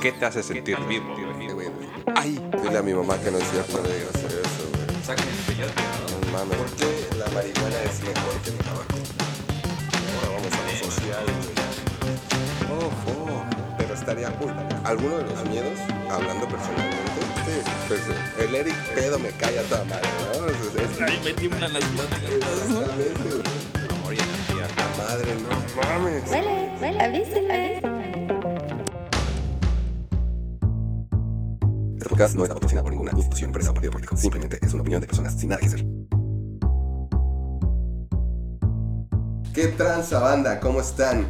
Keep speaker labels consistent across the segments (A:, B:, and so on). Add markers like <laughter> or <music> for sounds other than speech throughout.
A: ¿Qué te hace sentir vivo?
B: Ay, dile a mi mamá que no es cierto de hacer eso, güey. No mames, ¿por qué la marihuana es mejor que el tabaco? Ahora vamos a lo social, güey. Ojo, pero estaría cool. ¿Alguno de los miedos, hablando personalmente? Sí, pues el Eric pedo me cae a toda madre, ¿no? Es, es,
C: Ahí me tiemblan las pláticas.
B: exactamente, güey.
A: Amor y energía.
B: La madre, no mames.
D: Huele, huele, avíseme.
B: Este podcast no está patrocinado por ninguna institución, empresa o partido político. Simplemente es una opinión de personas sin nada que hacer. ¿Qué tranza banda? ¿Cómo están?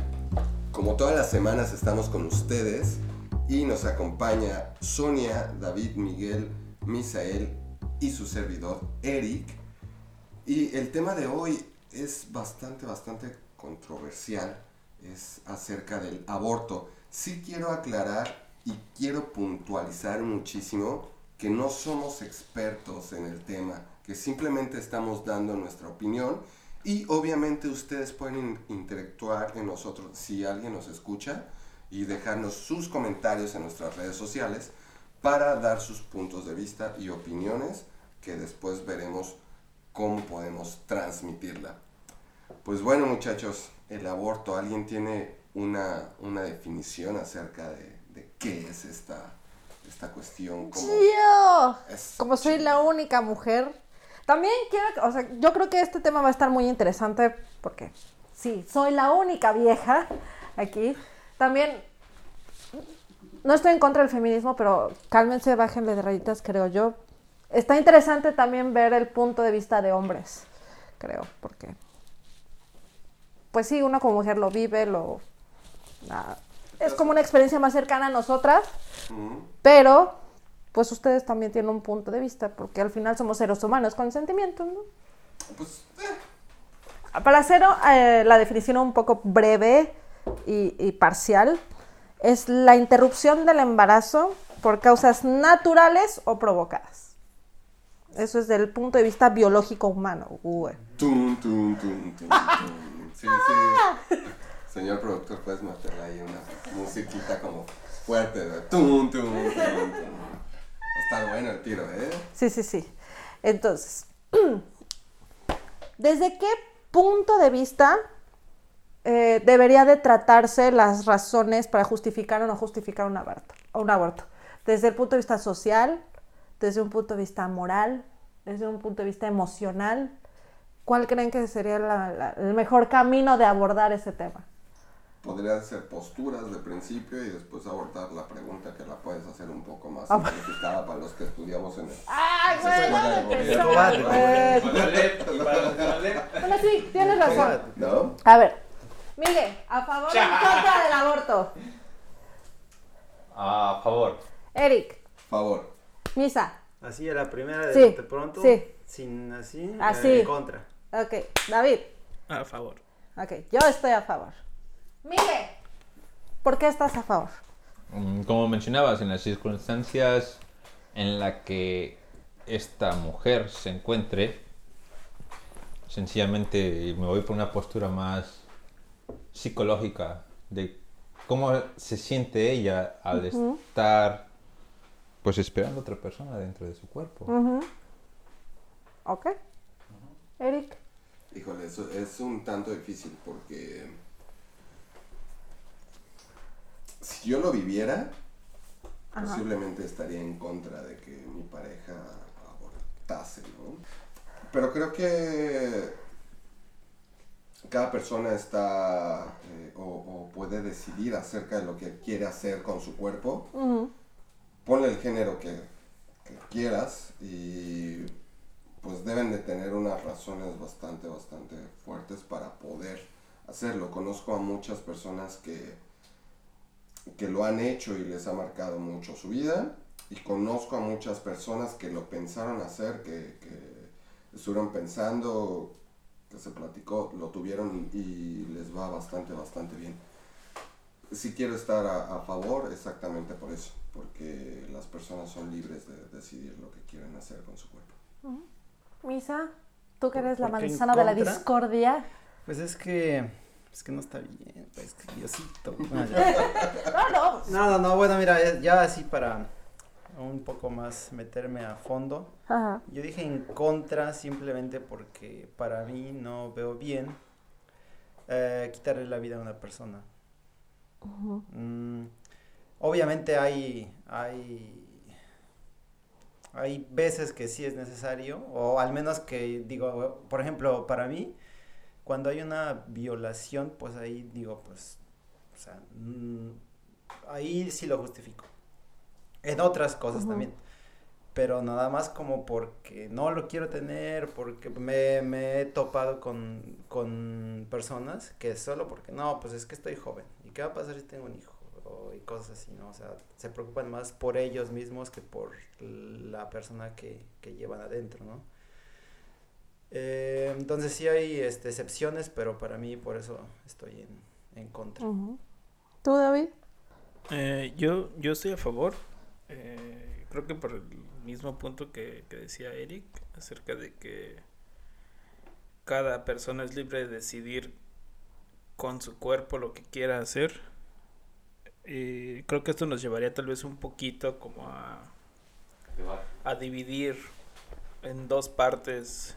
B: Como todas las semanas estamos con ustedes y nos acompaña Sonia, David, Miguel, Misael y su servidor Eric. Y el tema de hoy es bastante, bastante controversial. Es acerca del aborto. Sí quiero aclarar y quiero puntualizar muchísimo que no somos expertos en el tema, que simplemente estamos dando nuestra opinión y obviamente ustedes pueden in- interactuar en nosotros si alguien nos escucha y dejarnos sus comentarios en nuestras redes sociales para dar sus puntos de vista y opiniones que después veremos cómo podemos transmitirla. Pues bueno muchachos, el aborto, ¿alguien tiene una, una definición acerca de, de qué es esta, esta cuestión? ¿Cómo
E: Yo,
B: es?
E: como soy la única mujer, también quiero, o sea, yo creo que este tema va a estar muy interesante porque sí, soy la única vieja aquí. También no estoy en contra del feminismo, pero cálmense, bájenle de rayitas, creo yo. Está interesante también ver el punto de vista de hombres, creo, porque pues sí, uno como mujer lo vive, lo es como una experiencia más cercana a nosotras. Pero, pues ustedes también tienen un punto de vista, porque al final somos seres humanos con sentimientos, ¿no?
B: Pues, eh,
E: Para hacer eh, la definición un poco breve y, y parcial, es la interrupción del embarazo por causas naturales o provocadas. Eso es desde el punto de vista biológico humano. güey.
B: tum, tum, tum, tum, tum. Sí, sí. Señor productor, puedes meterle ahí una musiquita como fuerte. tum, tum, tum. Está bueno el tiro, ¿eh?
E: Sí, sí, sí. Entonces, <clears throat> ¿desde qué punto de vista eh, debería de tratarse las razones para justificar o no justificar un aborto, un aborto? Desde el punto de vista social, desde un punto de vista moral, desde un punto de vista emocional. ¿Cuál creen que sería la- la- el mejor camino de abordar ese tema?
B: Podría ser posturas de principio y después abordar la pregunta que la puedes hacer un poco más
E: Ah.
B: simplificada para los que estudiamos en el...
E: ¡Ay,
B: güey!
E: Bueno, sí, tienes razón.
B: ¿No?
E: A ver, Miguel, ¿a favor o en contra del aborto?
C: A favor.
E: Eric,
B: Favor.
E: Misa.
F: Así a la primera de
E: Sí,
F: pronto,
E: sí.
F: sin así,
E: Así.
F: eh, en contra.
E: Ok, David.
C: A favor.
E: Ok, yo estoy a favor. Miguel, ¿por qué estás a favor?
G: Mm, Como mencionabas, en las circunstancias en las que esta mujer se encuentre, sencillamente me voy por una postura más psicológica de cómo se siente ella al estar pues esperando a otra persona dentro de su cuerpo.
E: Ok. Eric.
B: Híjole, eso es un tanto difícil porque si yo lo viviera, posiblemente estaría en contra de que mi pareja abortase, ¿no? Pero creo que cada persona está eh, o, o puede decidir acerca de lo que quiere hacer con su cuerpo. Ponle el género que, que quieras y pues deben de tener unas razones bastante, bastante fuertes para poder hacerlo. Conozco a muchas personas que, que lo han hecho y les ha marcado mucho su vida. Y conozco a muchas personas que lo pensaron hacer, que, que estuvieron pensando, que se platicó, lo tuvieron y, y les va bastante, bastante bien. Sí quiero estar a, a favor exactamente por eso, porque las personas son libres de decidir lo que quieren hacer con su cuerpo.
E: Misa. Tú que eres la
F: ¿Por qué en
E: manzana de la discordia.
F: Pues es que. Es que no está bien, pues que Diosito. No. <laughs>
E: No, no.
F: no, no, no, bueno, mira, ya así para un poco más meterme a fondo.
E: Ajá.
F: Yo dije en contra simplemente porque para mí no veo bien eh, quitarle la vida a una persona. Mm, obviamente hay, hay, hay veces que sí es necesario, o al menos que digo, por ejemplo, para mí, cuando hay una violación, pues ahí digo, pues, o sea, mm, ahí sí lo justifico. En otras cosas también. Pero nada más como porque no lo quiero tener, porque me, me he topado con, con personas que solo porque no, pues es que estoy joven. ¿Y qué va a pasar si tengo un hijo? O, y cosas así, ¿no? O sea, se preocupan más por ellos mismos que por la persona que, que llevan adentro, ¿no? Eh, entonces sí hay este, excepciones, pero para mí por eso estoy en, en contra.
E: Ujú. ¿Tú, David?
C: Eh, yo, yo estoy a favor. Eh, creo que por el mismo punto que, decía Eric, acerca de que cada persona es libre de decidir con su cuerpo lo que quiera hacer. Y creo que esto nos llevaría tal vez un poquito como a, a dividir en dos partes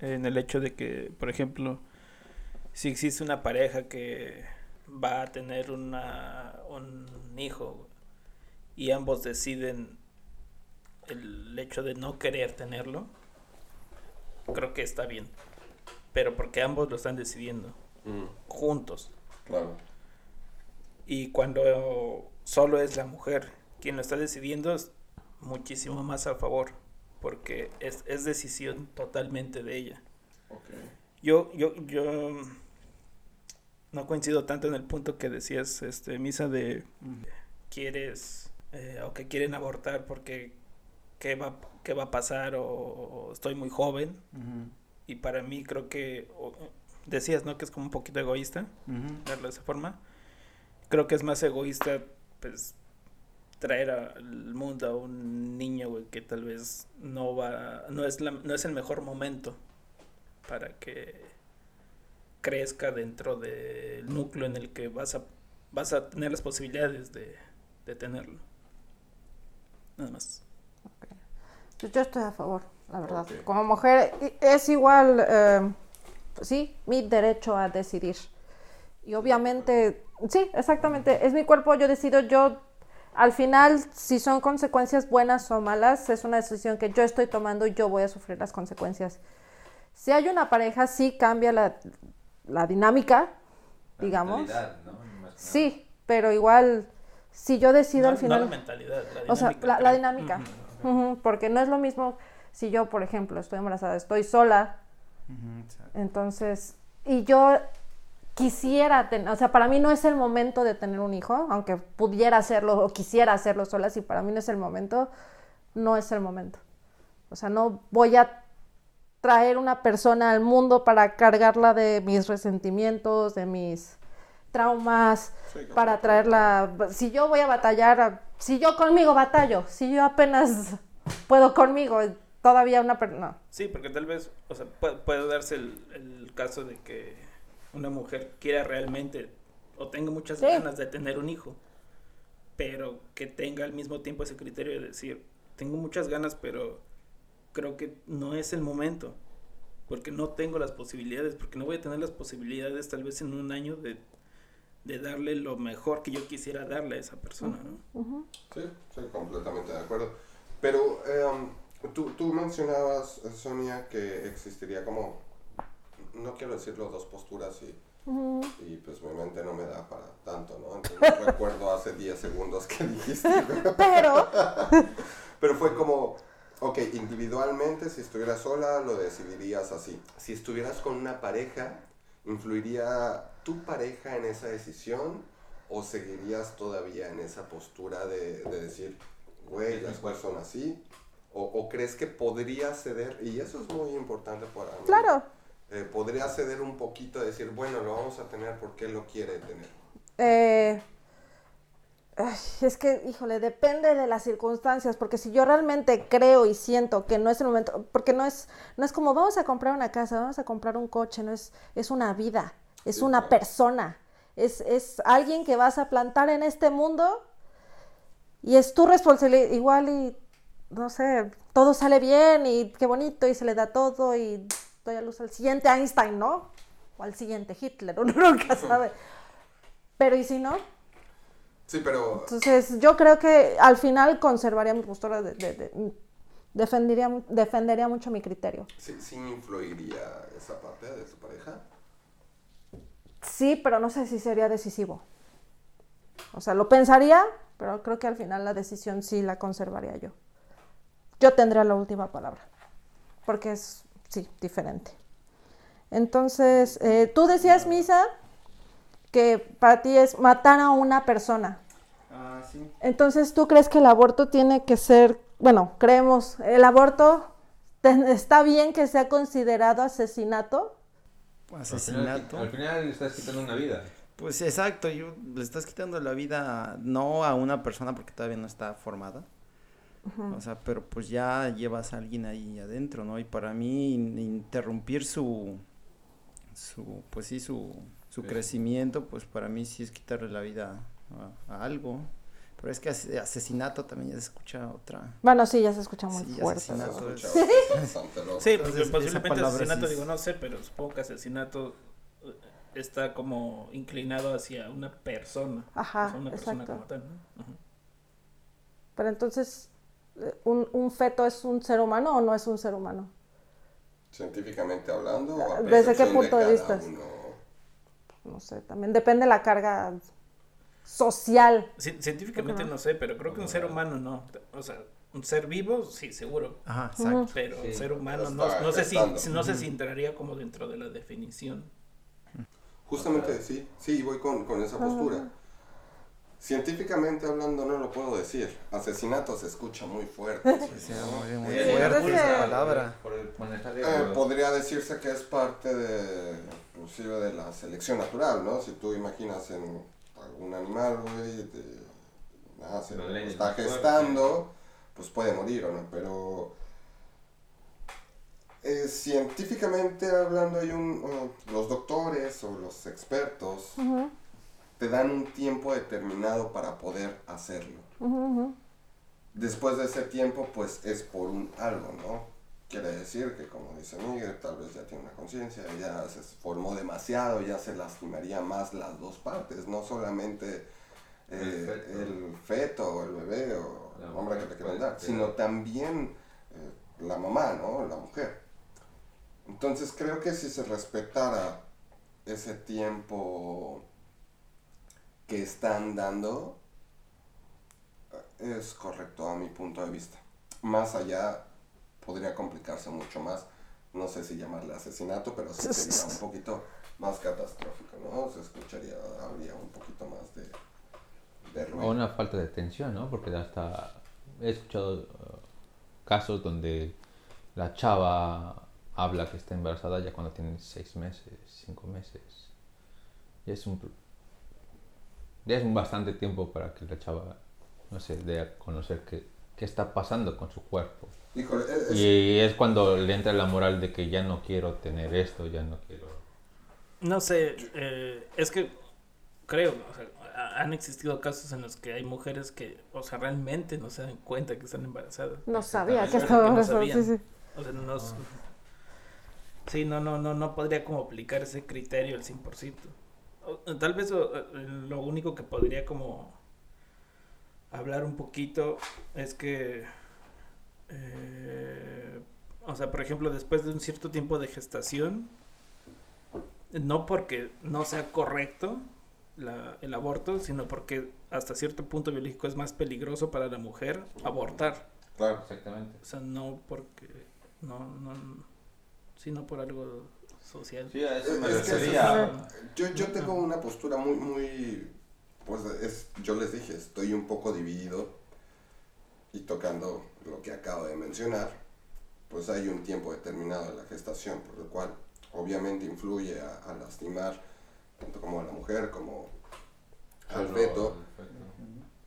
C: en el hecho de que, por ejemplo, si existe una pareja que va a tener una, un hijo y ambos deciden el hecho de no querer tenerlo, creo que está bien. Pero porque ambos lo están decidiendo
B: Mm,
C: juntos.
B: claro.
C: Y cuando solo es la mujer quien lo está decidiendo, es muchísimo más a favor. Porque es, es decisión totalmente de ella.
B: Ok.
C: Yo, yo, yo no coincido tanto en el punto que decías, este, Misa, de quieres eh, o que quieren abortar porque qué va, qué va a pasar o, o estoy muy joven. Y para mí creo que, o- decías, ¿no? Que es como un poquito egoísta verlo de esa forma. Creo que es más egoísta, pues, traer al mundo a un niño, güey, que tal vez no va, no es, la, no es el mejor momento para que crezca dentro del núcleo en el que vas a, vas a tener las posibilidades de, de tenerlo. Nada más.
E: Yo estoy a favor, la verdad. Como mujer es igual, eh, sí, mi derecho a decidir. Y obviamente, sí, exactamente, es mi cuerpo, yo decido, yo, al final, si son consecuencias buenas o malas, es una decisión que yo estoy tomando y yo voy a sufrir las consecuencias. Si hay una pareja, sí cambia la, la dinámica, digamos. Sí, pero igual, si yo decido
C: No-
E: al
C: no
E: final...
C: la mentalidad, la
E: O sea,
C: dinámica,
E: la, dinámica. Porque no es lo mismo si yo, por ejemplo, estoy embarazada, estoy sola, entonces, y yo quisiera tener, o sea, para mí no es el momento de tener un hijo, aunque pudiera hacerlo o quisiera hacerlo sola, si para mí no es el momento, no es el momento. O sea, no voy a traer una persona al mundo para cargarla de mis resentimientos, de mis traumas,
B: Sí, claro.
E: para traerla. Si yo voy a batallar, si yo conmigo batallo, si yo apenas puedo conmigo, todavía una persona.
C: Sí, porque tal vez, o sea, puede, puede darse el, el caso de que una mujer quiera realmente o tenga muchas
E: Sí.
C: ganas de tener un hijo, pero que tenga al mismo tiempo ese criterio de decir, tengo muchas ganas, pero creo que no es el momento, porque no tengo las posibilidades, porque no voy a tener las posibilidades tal vez en un año de, de darle lo mejor que yo quisiera darle a esa persona, ¿no?
B: Sí, sí, completamente de acuerdo. Pero em, tú, tú mencionabas, eh, Sonia, que existiría como, no quiero decirlo, dos posturas y, y pues mi mente no me da para tanto, ¿no? Entonces <laughs> recuerdo hace 10 segundos que dijiste, <laughs>
E: Pero,
B: pero fue como, ok, individualmente, si estuvieras sola, lo decidirías así. Si estuvieras con una pareja, ¿influiría tu pareja en esa decisión? ¿O seguirías todavía en esa postura de, de decir, güey, las cosas son así? ¿O, o crees que podría ceder? Y eso es muy importante para mí.
E: claro,
B: Eh, podría ceder un poquito, decir, bueno, lo vamos a tener porque él lo quiere tener.
E: eh, Ay, es que, híjole, depende de las circunstancias, porque si yo realmente creo y siento que no es el momento, porque no es, no es como vamos a comprar una casa, vamos a comprar un coche, no es, es una vida, es una persona, es, es alguien que vas a plantar en este mundo y es tu responsabilidad, igual y, no sé, todo sale bien y qué bonito y se le da todo y doy a luz al siguiente Einstein, ¿no? O al siguiente Hitler, <laughs> uno nunca sabe. Pero ¿y si no?
B: Sí, pero
E: Entonces, yo creo que al final conservaría mi postura, de, de- de- defendería, defendería mucho mi criterio.
B: sí, sí influiría esa parte de su pareja.
E: Sí, pero no sé si sería decisivo. O sea, lo pensaría, pero creo que al final la decisión sí la conservaría yo. Yo tendría la última palabra, porque es, sí, diferente. Entonces, eh, tú decías, Misa, que para ti es matar a una persona.
F: Ah, sí.
E: Entonces, ¿tú crees que el aborto tiene que ser, bueno, creemos, el aborto está bien que sea considerado asesinato?
G: Al final,
F: Asesinato.
G: al final le estás quitando una vida.
F: Pues exacto, yo, le estás quitando la vida no a una persona porque todavía no está formada. O sea, pero pues ya llevas a alguien ahí adentro, ¿no? Y para mí in- interrumpir su, su, pues sí, su, su
G: Sí.
F: crecimiento, pues para mí sí es quitarle la vida a, a algo. Pero es que ase- asesinato también ya se escucha otra.
E: Bueno, sí, ya se escucha muy
F: Sí,
E: fuerte.
B: Se
F: asesinato.
E: ¿no?
F: Asesinato
B: escucha
F: es- <laughs>
B: bastante loco.
C: Sí,
F: Entonces,
C: porque
F: esa
C: posiblemente asesinato,
F: sí es-
C: digo, no sé, pero supongo que asesinato eh, está como inclinado hacia una persona.
E: Ajá,
C: o sea, una persona
E: exacto.
C: como tal, ¿no? Ajá.
E: Pero entonces, eh, ¿un, un feto es un ser humano o no es un ser humano?
B: Científicamente hablando,
E: ¿Desde qué punto de vista?
B: uno?
E: No sé, también depende la carga social.
C: Ci- Científicamente
E: Ajá.
C: no sé, pero creo que un ser humano no. O sea, un ser vivo, sí, seguro.
F: Ajá, exacto.
C: Pero un
G: Sí.
C: ser humano no, no sé si, no sé si entraría como dentro de la definición.
B: Justamente sí, sí, voy con, con esa postura. Científicamente hablando no lo puedo decir. Asesinato se escucha muy fuerte. <laughs>
F: Sea, muy, muy
B: Eh,
F: fuerte esa palabra.
G: Por el manejar de-
B: Eh, podría decirse que es parte de, inclusive de la selección natural, ¿no? Si tú imaginas en algún animal, güey, de-
G: leña,
B: está gestando, pues puede morir o no, pero eh, científicamente hablando hay un, los doctores o los expertos te dan un tiempo determinado para poder hacerlo. Después de ese tiempo, pues es por un algo, ¿no? Quiere decir que, como dice Miguel, tal vez ya tiene una conciencia, ya se formó demasiado, ya se lastimaría más las dos partes, no solamente eh,
G: El feto.
B: el feto o el bebé o
G: La
B: el hombre que
G: mujer
B: le quieran
G: puede
B: dar, sino también eh, la mamá, ¿no? La mujer. Entonces creo que si se respetara ese tiempo que están dando, es correcto a mi punto de vista. Más allá podría complicarse mucho más. No sé si llamarle asesinato, pero sí sería <laughs> un poquito más catastrófico, ¿no? Se escucharía, habría un poquito más de, de
G: O
B: ruido.
G: una falta de atención, ¿no? Porque hasta he escuchado uh, casos donde la chava habla que está embarazada ya cuando tiene seis meses, cinco meses. Y es un... Ya es un bastante tiempo para que la chava, no sé, dé a conocer qué, qué está pasando con su cuerpo.
B: Híjole, es- es-
G: Y es cuando le entra la moral de que ya no quiero tener esto, ya no quiero...
C: No sé, eh, es que creo, o sea, ha- han existido casos en los que hay mujeres que, o sea, realmente no se dan cuenta que están embarazadas.
E: No sabía que estaba
C: que no
E: embarazada, sí.
C: O sea, no, sí, no, no, no, no podría como aplicar ese criterio al 100%. O- Tal vez o, eh, lo único que podría como hablar un poquito es que, eh, o sea, por ejemplo, después de un cierto tiempo de gestación, no porque no sea correcto la- el aborto, sino porque hasta cierto punto biológico es más peligroso para la mujer abortar.
B: claro.
G: Exactamente.
C: O sea, no porque. No, no. Sino por algo social.
G: Sí, a
B: eso me Es que
G: refería.
B: Yo, yo tengo una postura muy, muy, pues es, yo les dije, estoy un poco dividido y tocando lo que acabo de mencionar, pues hay un tiempo determinado de la gestación, por lo cual obviamente influye a, a lastimar tanto como a la mujer como al feto.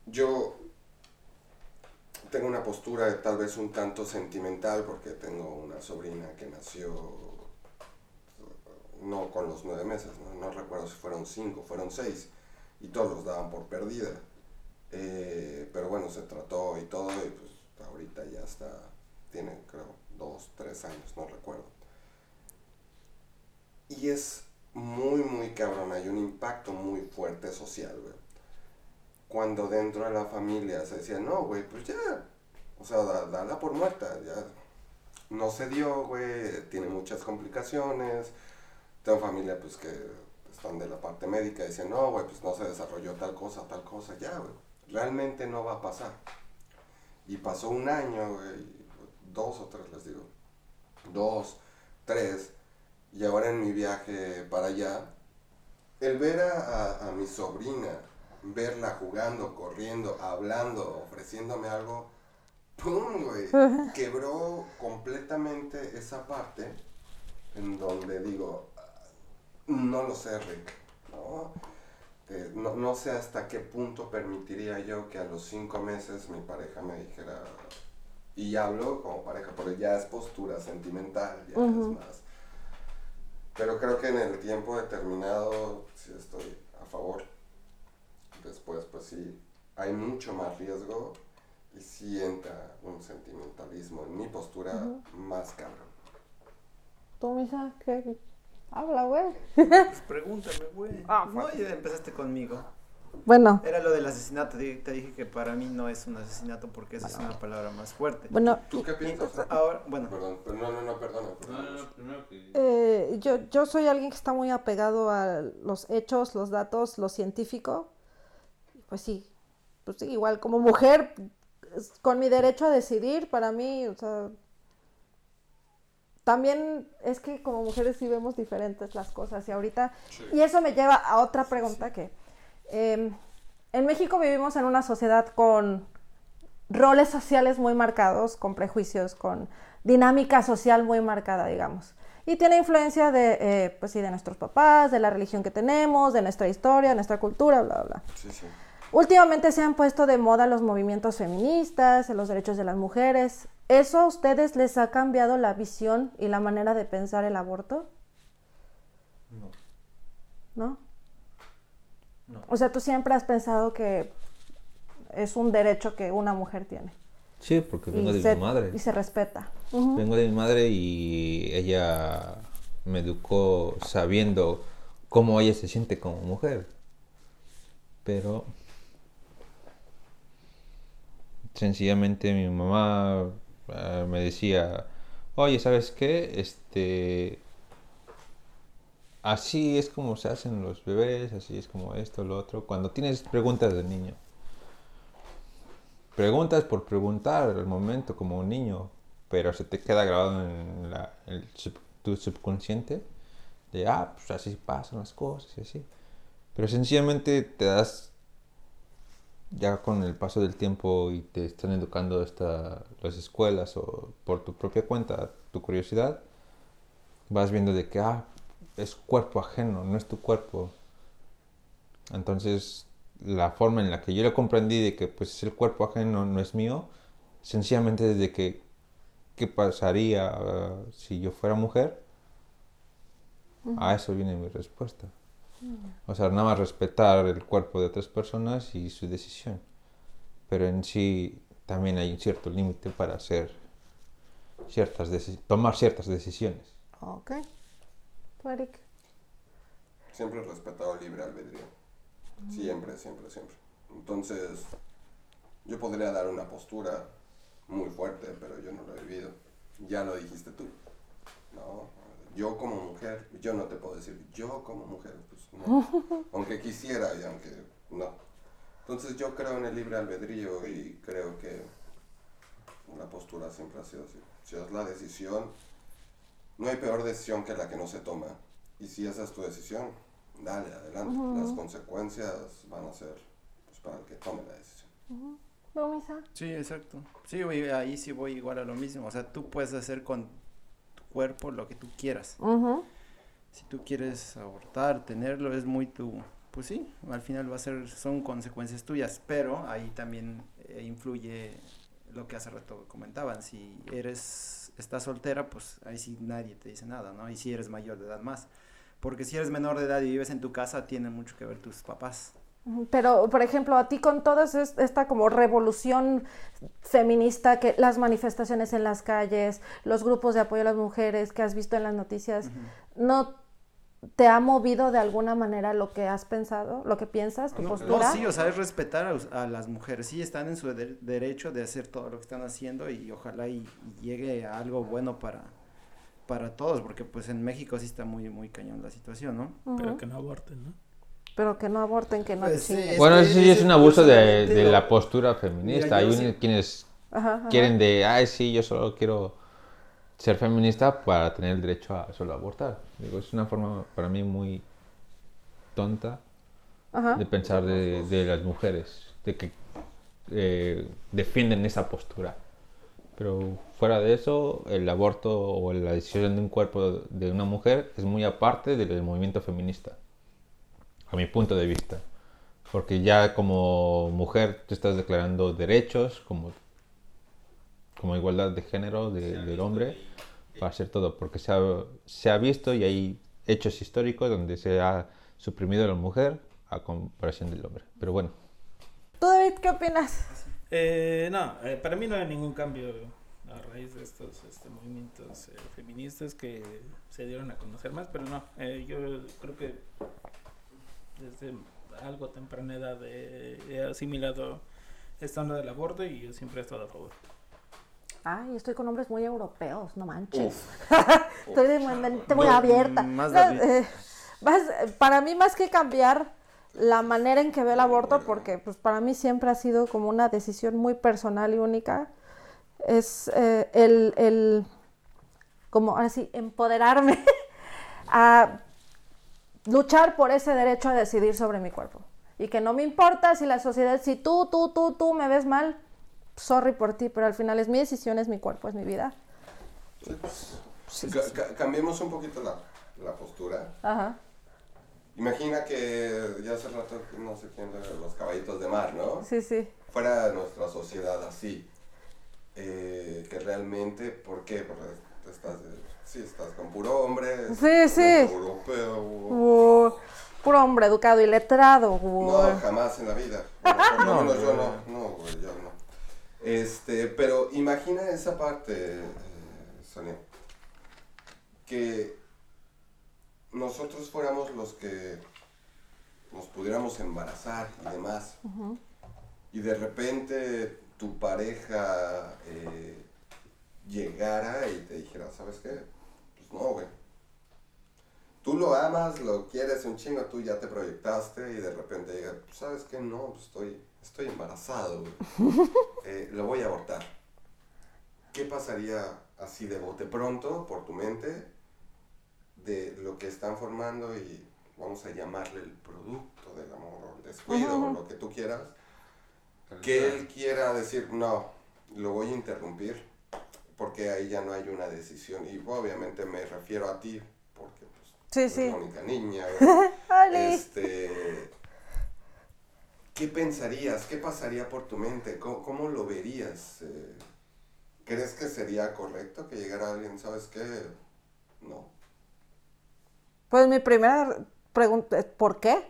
B: yo tengo una postura tal vez un tanto sentimental porque tengo una sobrina que nació no con los nueve meses, no, no recuerdo si fueron cinco, fueron seis, y todos los daban por perdida. Eh, pero bueno, se trató y todo, y pues ahorita ya está, tiene creo dos, tres años, no recuerdo. Y es muy, muy cabrón, hay un impacto muy fuerte social, güey. Cuando dentro de la familia se decía, no, güey, pues ya, o sea, da- dala por muerta, ya. No se dio, güey, tiene muchas complicaciones. Tengo familia, pues, que están de la parte médica no, güey, pues no se desarrolló tal cosa, tal cosa, ya, güey. Realmente no va a pasar. Y pasó un año, güey, dos o tres, les digo. Dos, tres. Y ahora en mi viaje para allá, el ver a, a- a mi sobrina, verla jugando, corriendo, hablando, ofreciéndome algo, ¡pum! güey! <laughs> Quebró completamente esa parte en donde digo, no lo sé, Rick, ¿no? Eh, no, no sé hasta qué punto permitiría yo que a los cinco meses mi pareja me dijera, y hablo como pareja, pero ya es postura sentimental, ya es más. Pero creo que en el tiempo determinado sí estoy a favor. Después, pues sí, hay mucho más riesgo y sí entra un sentimentalismo en mi postura más cabrón.
E: Tú, Misa, ¿qué? Habla, güey.
F: Pues <laughs> pregúntame, güey.
E: Ah,
F: no, ya empezaste conmigo.
E: Bueno,
F: Era lo del asesinato. Te dije que para mí no es un asesinato porque esa es una palabra más fuerte.
E: bueno,
B: ¿Tú qué piensas?
F: Ahora, bueno,
B: Perdón, pero no, no, no, perdona. perdona.
G: primero que...
E: eh, yo, yo soy alguien que está muy apegado a los hechos, los datos, lo científico. Pues sí, pues sí, igual como mujer, con mi derecho a decidir, para mí, o sea, también es que como mujeres sí vemos diferentes las cosas y ahorita, y eso me lleva a otra pregunta que eh, en México vivimos en una sociedad con roles sociales muy marcados, con prejuicios, con dinámica social muy marcada, digamos. Y tiene influencia de, eh, pues sí, de nuestros papás, de la religión que tenemos, de nuestra historia, de nuestra cultura, bla, bla, bla.
B: Sí, sí.
E: Últimamente se han puesto de moda los movimientos feministas, los derechos de las mujeres. ¿Eso a ustedes les ha cambiado la visión y la manera de pensar el aborto?
G: No.
E: ¿No? O sea, tú siempre has pensado que es un derecho que una mujer tiene.
G: Sí, porque vengo
E: y,
G: de
E: se,
G: mi madre.
E: y se respeta.
G: Vengo de mi madre y ella me educó sabiendo cómo ella se siente como mujer. Pero sencillamente mi mamá eh, me decía, oye, ¿sabes qué? Este, así es como se hacen los bebés, así es como esto, lo otro. Cuando tienes preguntas de niño, preguntas por preguntar al momento como un niño, pero se te queda grabado en la- tu subconsciente de, ah, pues así pasan las cosas y así. Pero sencillamente te das, ya con el paso del tiempo y te están educando hasta las escuelas o por tu propia cuenta, tu curiosidad, vas viendo de que, ah, es cuerpo ajeno, no es tu cuerpo. Entonces, la forma en la que yo lo comprendí de que pues el cuerpo ajeno no es mío, sencillamente desde que qué pasaría ah, si yo fuera mujer, a eso viene mi respuesta. O sea, nada más respetar el cuerpo de otras personas y su decisión. Pero en sí también hay un cierto límite para hacer ciertas tomar ciertas decisiones.
E: Ok. ¿Tú, Eric?
B: Siempre he respetado el libre albedrío. Siempre, siempre, siempre. Entonces, yo podría dar una postura muy fuerte, pero yo no lo he vivido. Ya lo dijiste tú. No, yo como mujer, yo no te puedo decir, yo como mujer, pues no. <laughs> Aunque quisiera y aunque no. Entonces yo creo en el libre albedrío y creo que la postura siempre ha sido así. Si es la decisión, no hay peor decisión que la que no se toma. Y si esa es tu decisión, dale, adelante. Las consecuencias van a ser pues, para el que tome la decisión.
E: ¿No, Misa?
F: sí, exacto. Sí, ahí sí voy igual a lo mismo. O sea, tú puedes hacer con cuerpo lo que tú quieras. Si tú quieres abortar, tenerlo, es muy tu, pues sí, al final va a ser, son consecuencias tuyas, pero ahí también eh, influye lo que hace rato comentaban, si eres, estás soltera, pues ahí sí nadie te dice nada, ¿no? Y si eres mayor de edad más, porque si eres menor de edad y vives en tu casa, tiene mucho que ver tus papás.
E: Pero, por ejemplo, a ti con toda es- esta como revolución feminista, que las manifestaciones en las calles, los grupos de apoyo a las mujeres que has visto en las noticias, ¿no te ha movido de alguna manera lo que has pensado, lo que piensas, tu
F: No,
E: postura?
F: no, sí, o sea, es respetar a, las mujeres. Sí, están en su de- derecho de hacer todo lo que están haciendo y ojalá y, y llegue a algo bueno para, para todos, porque pues en México sí está muy, muy cañón la situación, ¿no?
C: Pero que no aborten, ¿no?
E: Pero que no aborten, que no
F: Pues sí,
E: chinguen.
F: Es
G: Bueno, eso sí es un abuso de, la postura feminista.
F: Mira,
G: Hay
F: sí-
G: quienes
E: Ajá, ajá.
G: quieren de, ay, sí, yo solo quiero ser feminista para tener el derecho a solo abortar. Digo, es una forma para mí muy tonta
E: Ajá.
G: de pensar de, de las mujeres, de que eh, defienden esa postura. Pero fuera de eso, el aborto o la decisión de un cuerpo de una mujer es muy aparte del movimiento feminista, a mi punto de vista. Porque ya como mujer tú estás declarando derechos, como, como igualdad de género de- del hombre, para hacer todo. Porque se ha, se ha visto y hay hechos históricos donde se ha suprimido a la mujer a comparación del hombre. Pero bueno,
E: ¿Tú, David, qué opinas?
C: Eh, no, eh, para mí no hay ningún cambio a raíz de estos este, movimientos eh, feministas que se dieron a conocer más, pero no, eh, yo creo que desde algo temprana edad eh, he asimilado esta onda del aborto y yo siempre he estado a favor.
E: Ay, estoy con hombres muy europeos, no manches.
B: Uf. <laughs>
E: Estoy de mente muy
F: No,
E: abierta.
F: más
E: No, eh, más- para mí, más que cambiar la manera en que veo el aborto, porque pues para mí siempre ha sido como una decisión muy personal y única, es eh, el, el, como ahora sí, empoderarme <laughs> a luchar por ese derecho a decidir sobre mi cuerpo. Y que no me importa si la sociedad, si tú, tú, tú, tú me ves mal, sorry por ti, pero al final es mi decisión, es mi cuerpo, es mi vida.
B: Ca- ca- cambiemos un poquito la, la postura.
E: Ajá.
B: Imagina que ya hace rato, no sé quién, de los caballitos de mar, ¿no?
E: Sí, sí.
B: Fuera nuestra sociedad así. eh, que realmente, ¿por qué? Porque estás, sí, estás con puro hombre.
E: Sí, sí.
B: Europeo.
E: Uh, puro hombre educado y letrado. uh.
B: No, jamás en la vida. <laughs>
F: No,
B: menos yo no. No, güey, yo no. Este, pero imagina esa parte, eh, Sonia. Que nosotros fuéramos los que nos pudiéramos embarazar y demás. Y de repente tu pareja eh, llegara y te dijera, ¿sabes qué? No, güey. Tú lo amas, lo quieres un chingo, tú ya te proyectaste y de repente llega, "Pues, ¿sabes qué? No, pues estoy, estoy embarazado, güey. <laughs> Eh, lo voy a abortar. ¿Qué pasaría así de bote pronto por tu mente de lo que están formando y vamos a llamarle el producto del amor o el descuido o lo que tú quieras? Que él quiera decir, no, lo voy a interrumpir porque ahí ya no hay una decisión. Y obviamente me refiero a ti porque pues,
E: Sí,
B: eres
E: sí.
B: la única niña. <laughs> Este, ¿Qué pensarías? ¿Qué pasaría por tu mente? ¿Cómo, cómo lo verías? Eh, ¿Crees que sería correcto que llegara alguien, sabes qué? No.
E: Pues mi primera pregunta es ¿por qué?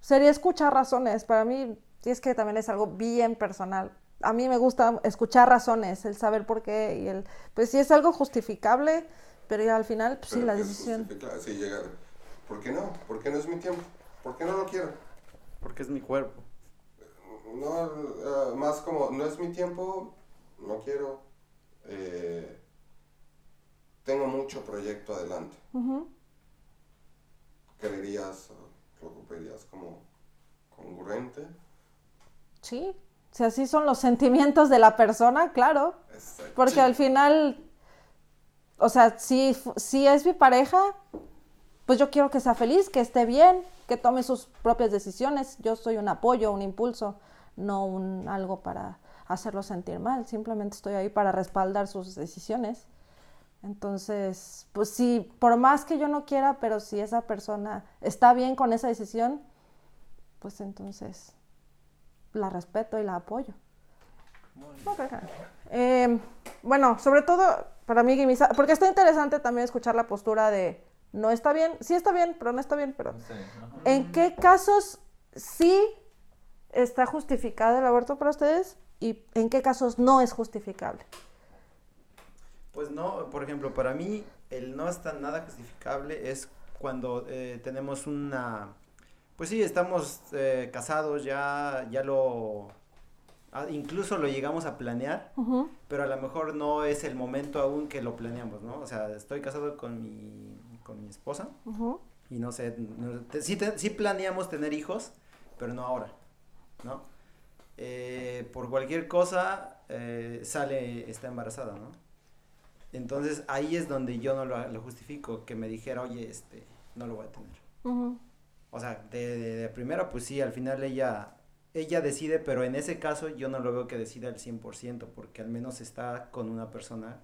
E: Sería escuchar razones. Para mí, sí es que también es algo bien personal. A mí me gusta escuchar razones, el saber por qué y el... Pues sí es algo justificable, pero al final, pues sí, la decisión.
B: Sí, llega. ¿Por qué no? ¿Por qué no es mi tiempo? ¿Por qué no lo quiero?
F: Porque es mi cuerpo.
B: No, eh, más como, no es mi tiempo, no quiero. eh, tengo mucho proyecto adelante. ¿Creerías o lo verías como congruente?
E: Sí, si así son los sentimientos de la persona, claro.
B: Exacto.
E: Porque al final, o sea, si es mi pareja, pues yo quiero que sea feliz, que esté bien, que tome sus propias decisiones. Yo soy un apoyo, un impulso, no un algo para hacerlo sentir mal. Simplemente estoy ahí para respaldar sus decisiones. Entonces, pues sí, por más que yo no quiera, pero si esa persona está bien con esa decisión, pues entonces la respeto y la apoyo. Eh, bueno, sobre todo para mí, porque está interesante también escuchar la postura de no está bien, sí está bien, pero no está bien, pero ¿en qué casos sí está justificado el aborto para ustedes y en qué casos no es justificable?
F: Pues no, por ejemplo, para mí el no está nada justificable es cuando eh, tenemos una, pues sí, estamos eh, casados, ya, ya lo, ah, incluso lo llegamos a planear, pero a lo mejor no es el momento aún que lo planeamos, ¿no? O sea, estoy casado con mi, con mi esposa y no sé, no- te- sí, te- sí planeamos tener hijos, pero no ahora, ¿no? Eh, por cualquier cosa eh, sale, está embarazada, ¿no? Entonces ahí es donde yo no lo, lo justifico, que me dijera, oye, este, no lo voy a tener.
E: ujú.
F: O sea, de, de, de primera, pues sí, al final ella, ella decide, pero en ese caso yo no lo veo que decida al 100%, porque al menos está con una persona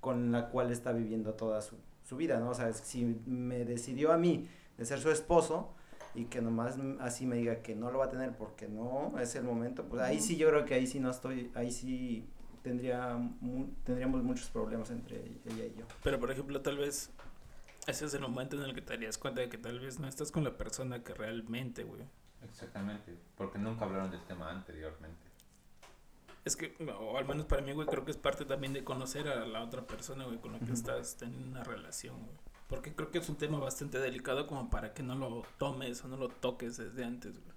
F: con la cual está viviendo toda su, su vida, ¿no? O sea, si me decidió a mí de ser su esposo y que nomás así me diga que no lo va a tener porque no es el momento, pues ahí sí yo creo que ahí sí no estoy, ahí sí tendría mu- tendríamos muchos problemas entre ella y yo.
C: Pero por ejemplo, tal vez ese es el momento en el que te darías cuenta de que tal vez no estás con la persona que realmente, güey.
G: Exactamente, porque nunca hablaron del tema anteriormente.
C: Es que, o al menos para mí, güey, creo que es parte también de conocer a la otra persona, güey, con la que estás teniendo una relación, güey. Porque creo que es un tema bastante delicado como para que no lo tomes o no lo toques desde antes, güey.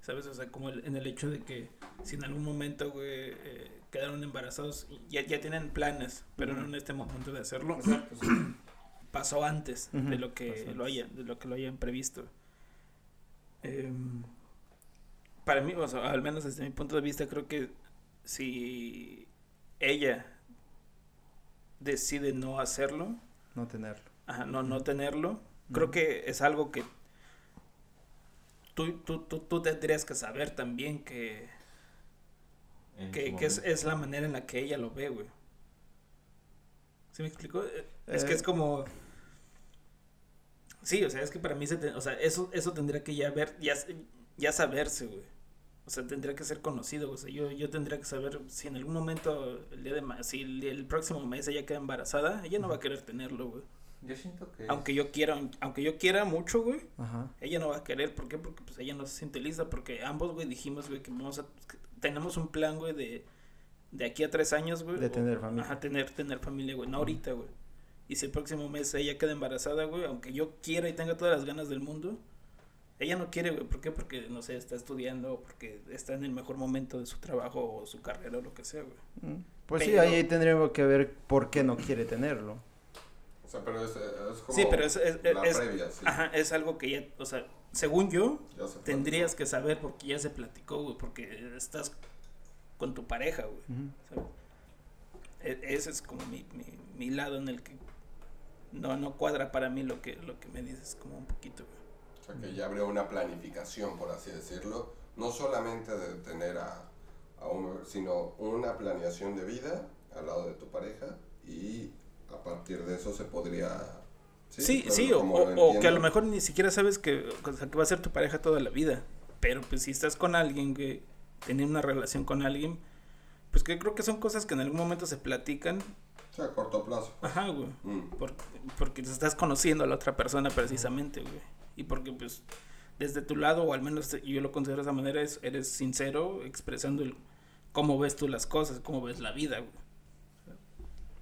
C: ¿Sabes? O sea, como el- en el hecho de que si en algún momento, güey, eh, quedaron embarazados, y ya, ya tienen planes, pero no en este momento de hacerlo. <clears throat> pasó antes de lo que
F: pasó
C: lo hayan de lo que lo hayan previsto. Em, para mí o sea, al menos desde mi punto de vista creo que si ella decide no hacerlo
F: No tenerlo.
C: ajá, no no tenerlo creo que es algo que tú, tú, tú, tú tendrías que saber también que que, que es, es la manera en la que ella lo ve, güey. ¿Sí me Eh, Es que
F: Eh.
C: es como... Sí, o sea, es que para mí, se te- o sea, eso, eso tendría que ya ver, ya, ya saberse, güey. O sea, tendría que ser conocido, o sea, yo, yo tendría que saber si en algún momento, el día de ma- si el, el próximo mes ella queda embarazada, ella no va a querer tenerlo, güey.
G: Yo siento que...
C: Aunque yo quiera, aunque yo quiera mucho, güey,
F: Ajá.
C: ella no va a querer, ¿por qué? Porque pues ella no se siente lista, porque ambos, güey, dijimos, güey, que vamos a, que tenemos un plan, güey, de, de aquí a tres años, güey.
F: De
C: o-
F: tener familia.
C: Ajá, tener, tener familia, güey, no ahorita, güey. Y si el próximo mes ella queda embarazada, güey, aunque yo quiera y tenga todas las ganas del mundo, ella no quiere, güey, ¿por qué? Porque, no sé, está estudiando, porque está en el mejor momento de su trabajo o su carrera o lo que sea, güey.
F: Mm, Pues sí, ahí tendríamos que ver por qué no quiere tenerlo.
B: O sea, pero es, es como
C: Sí, pero es, es,
B: la
C: es-
B: previa, sí.
C: ajá, es algo que ya, o sea, según yo,
B: se
C: tendrías que saber porque ya se platicó, güey, porque estás con tu pareja, güey. ¿sabes? E- ese es como mi, mi, mi lado en el que no, no cuadra para mí lo que, lo que me dices, como un poquito.
B: O sea, que ya habría una planificación, por así decirlo, no solamente de tener a, a un, sino una planeación de vida al lado de tu pareja y a partir de eso se podría...
C: Sí, sí, o, o- que a lo mejor ni siquiera sabes que, o sea, que va a ser tu pareja toda la vida. Pero pues si estás con alguien, que teniendo una relación con alguien, pues que creo que son cosas que en algún momento se platican.
B: O sea, a corto plazo.
C: Ajá, güey.
B: Mm.
C: Por- porque te estás conociendo a la otra persona precisamente, güey. Y porque, pues, desde tu lado, o al menos yo lo considero de esa manera, es, eres sincero expresando el, cómo ves tú las cosas, cómo ves la vida, güey.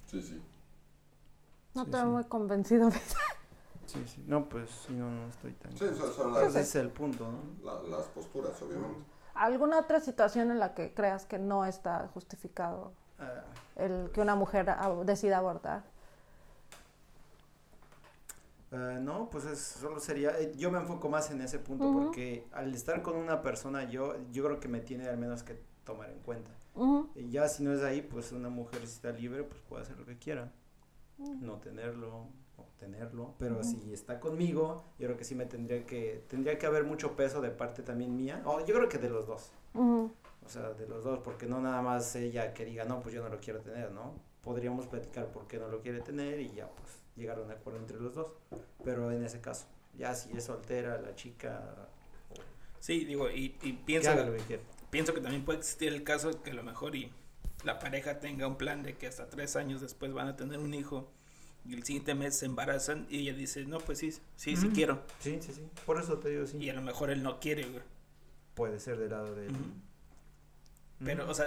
B: Sí, sí.
E: No
F: Sí,
E: estoy
F: sí.
E: muy convencido. <laughs>
F: Sí, sí. No, pues sí, no, no estoy tan...
B: Sí, son,
F: Ese es el punto, ¿no?
B: la- las posturas, obviamente.
E: ¿Alguna otra situación en la que creas que no está justificado
F: Ah,
E: el que una mujer ab- decida abortar?
F: ah, no, pues es, solo sería... eh, yo me enfoco más en ese punto porque al estar con una persona yo, yo creo que me tiene al menos que tomar en cuenta. Y ya si no es ahí, pues una mujer si está libre, pues puede hacer lo que quiera. No tenerlo tenerlo. Pero si está conmigo, yo creo que sí me tendría que... Tendría que haber mucho peso de parte también mía. O yo creo que de los dos. O sea, de los dos, porque no nada más ella que diga, no, pues yo no lo quiero tener, ¿no? podríamos platicar por qué no lo quiere tener y ya pues llegar a un acuerdo entre los dos. Pero en ese caso, ya si es soltera la chica,
C: Sí, digo, y, y
F: que lo que quiera.
C: pienso que también puede existir el caso que a lo mejor y la pareja tenga un plan de que hasta tres años después van a tener un hijo y el siguiente mes se embarazan y ella dice, no, pues sí, sí, sí quiero.
F: Sí, sí, sí. Por eso te digo, sí.
C: Y a lo mejor él no quiere, güey.
F: Puede ser del lado de él.
C: Pero, o sea,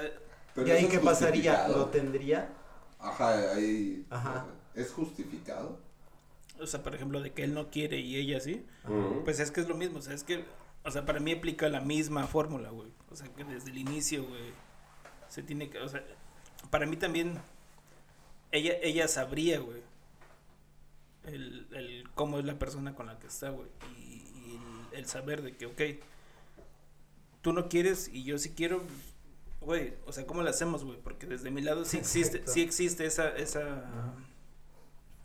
B: Pero
F: ¿Y ahí qué pasaría? ¿Lo tendría?
B: Ajá, ahí.
F: Ajá.
B: ¿Es justificado?
C: o sea, por ejemplo, de que él no quiere y ella sí, pues es que es lo mismo, o sea, es que, o sea, para mí aplica la misma fórmula, güey. O sea, que desde el inicio, güey, se tiene que, o sea, para mí también, ella, ella sabría, güey, el, el cómo es la persona con la que está, güey, y, y el, el saber de que, ok, tú no quieres y yo sí quiero, güey, o sea, ¿cómo lo hacemos, güey? Porque desde mi lado sí existe,
F: Exacto.
C: sí existe esa, esa,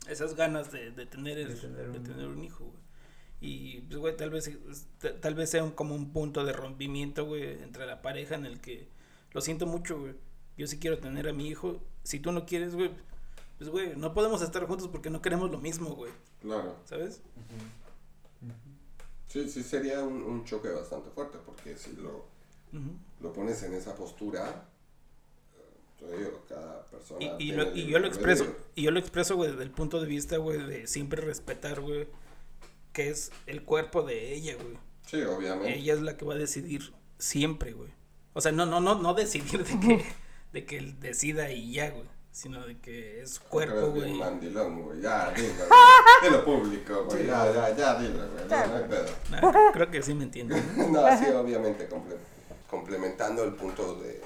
C: esas ganas de, de tener,
F: De
C: el-
F: tener
C: de
F: un-
C: tener un hijo, güey. Y, pues, güey, tal vez, tal vez sea un, como un punto de rompimiento, güey, entre la pareja en el que, lo siento mucho, güey, yo sí quiero tener a mi hijo, si tú no quieres, güey, pues, güey, no podemos estar juntos porque no queremos lo mismo, güey,
B: Claro.
C: ¿sabes?
B: Sí, sí sería un, un choque bastante fuerte porque si lo, lo pones en esa postura, eh, digo, cada persona.
C: Y, y, lo- y yo lo expreso, y yo lo expreso, güey, desde el punto de vista, güey, de siempre respetar, güey, que es el cuerpo de ella, güey.
B: Sí, obviamente.
C: Ella es la que va a decidir siempre, güey. O sea, no, no, no, no decidir de que, de que él decida y ya, güey. Sino de que es cuerpo, güey.
B: mandilón, güey. Ya, <laughs> dilo. Dilo público, güey. Ya, ya, ya, dilo, güey. No, no hay pedo.
C: Nah, creo que sí me entienden. <laughs> ¿no?
B: Sí, obviamente, comple- complementando el punto de,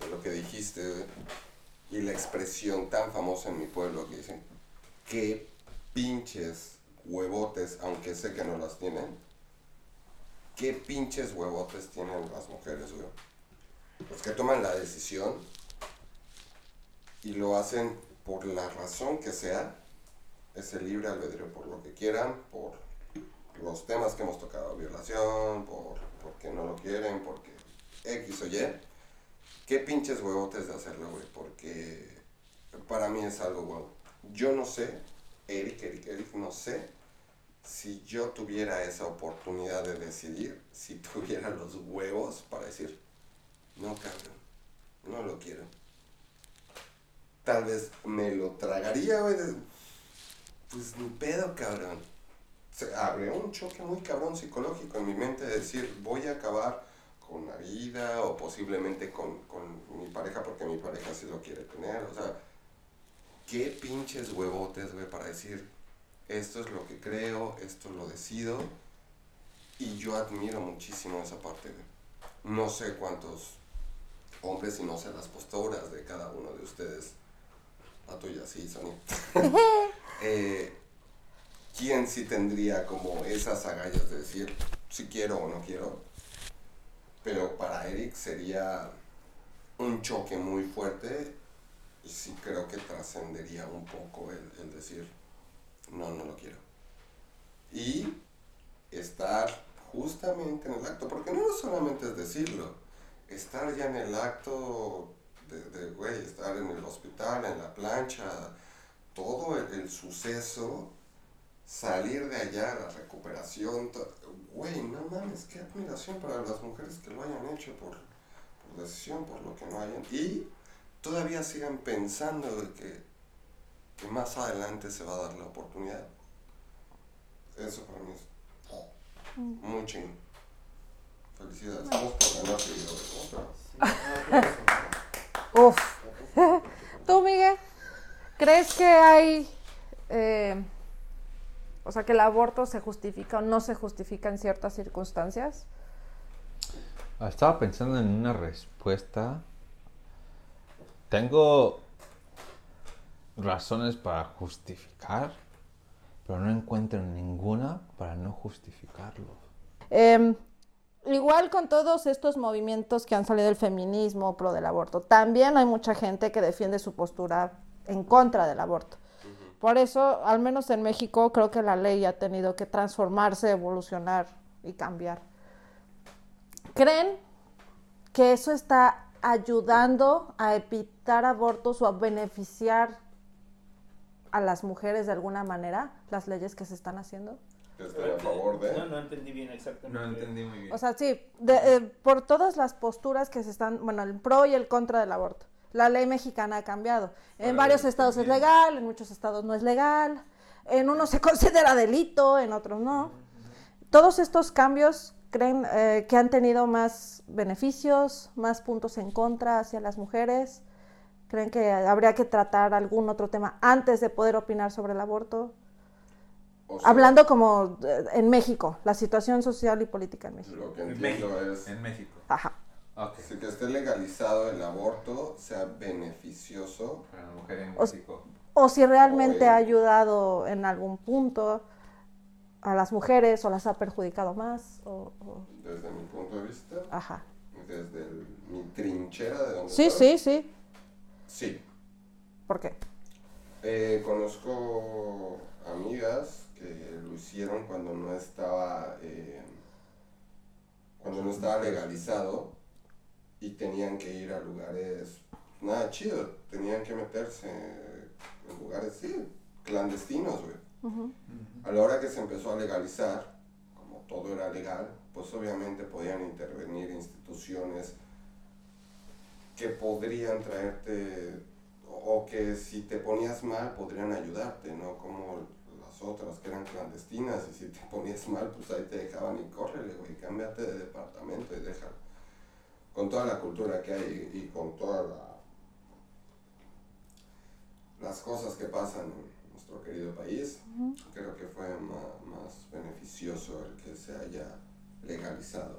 B: de lo que dijiste güey, y la expresión tan famosa en mi pueblo que dicen, qué pinches huevotes, aunque sé que no las tienen, qué pinches huevotes tienen las mujeres, güey. Los que toman la decisión y lo hacen por la razón que sea, ese libre albedrío por lo que quieran, por los temas que hemos tocado, violación, por porque no lo quieren, porque X o Y. Qué pinches huevotes de hacerlo, güey, porque para mí es algo bueno. Yo no sé, Eric, Eric, Eric, no sé si yo tuviera esa oportunidad de decidir, si tuviera los huevos para decir, no, cabrón, no lo quiero. Tal vez me lo tragaría, güey, pues ni pedo, cabrón se abre un choque muy cabrón psicológico en mi mente de decir voy a acabar con la vida o posiblemente con, con mi pareja porque mi pareja sí lo quiere tener. O sea, qué pinches huevotes, güey, para decir esto es lo que creo, esto lo decido. Y yo admiro muchísimo esa parte, güey. No sé cuántos hombres y no sé las posturas de cada uno de ustedes. La tuya, sí, Sonia. <laughs> eh, ¿quién sí tendría como esas agallas de decir si quiero o no quiero? Pero para Eric sería un choque muy fuerte y sí creo que trascendería un poco el, el decir no, no lo quiero. Y estar justamente en el acto, porque no solamente es decirlo, estar ya en el acto de, de, güey, estar en el hospital, en la plancha, todo el, el suceso salir de allá, la recuperación, güey, no mames, qué admiración para las mujeres que lo hayan hecho por, por decisión, por lo que no hayan. Y todavía sigan pensando de que, que más adelante se va a dar la oportunidad. Eso para mí es muy chingón. Felicidades. Vamos por ganar seguidores, ¿no?
E: Uf. ¿Tú, Miguel? ¿Crees que hay, eh, o sea, que el aborto se justifica o no se justifica en ciertas circunstancias?
G: Estaba pensando en una respuesta. Tengo razones para justificar, pero no encuentro ninguna para no justificarlo.
E: Em, igual con todos estos movimientos que han salido del feminismo pro del aborto, también hay mucha gente que defiende su postura en contra del aborto. Por eso, al menos en México, creo que la ley ha tenido que transformarse, evolucionar y cambiar. ¿Creen que eso está ayudando a evitar abortos o a beneficiar a las mujeres de alguna manera las leyes que se están haciendo?
B: Estoy a favor de...
C: No, no entendí bien exactamente.
G: muy bien.
E: O sea, sí, de- eh, por todas las posturas que se están, bueno, el pro y el contra del aborto. La ley mexicana ha cambiado. En
G: Para
E: varios estados es legal, en muchos estados no es legal, en unos se <laughs> considera delito, en otros no. Todos estos cambios creen eh, que han tenido más beneficios, más puntos en contra hacia las mujeres. ¿Creen que habría que tratar algún otro tema antes de poder opinar sobre el aborto?
B: o sea,
E: Hablando como eh, en México, la situación social y política en México.
B: Lo que
G: En México.
B: es...
G: En México.
E: Ajá.
G: Ok.
B: Si que esté legalizado el aborto sea beneficioso
G: Para la mujer en
E: O-
G: México.
E: O si realmente ha ayudado en algún punto a las mujeres o las ha perjudicado más. O, o-
B: desde mi punto de vista,
E: Ajá.
B: desde el- mi trinchera de donde
E: Sí,
B: estoy.
E: sí, sí.
B: Sí.
E: ¿Por qué?
B: Eh, conozco amigas que lo hicieron cuando no estaba eh, cuando no estaba legalizado y tenían que ir a lugares nada chido, tenían que meterse en lugares sí, clandestinos, güey. A la hora que se empezó a legalizar, como todo era legal, pues obviamente podían intervenir instituciones que podrían traerte, o o que si te ponías mal podrían ayudarte, ¿no? Como las otras que eran clandestinas y si te ponías mal, pues ahí te dejaban y córrele, güey, cámbiate de departamento y déjalo. Con toda la cultura que hay y con todas las cosas que pasan en nuestro querido país, creo que fue ma- más beneficioso el que se haya legalizado,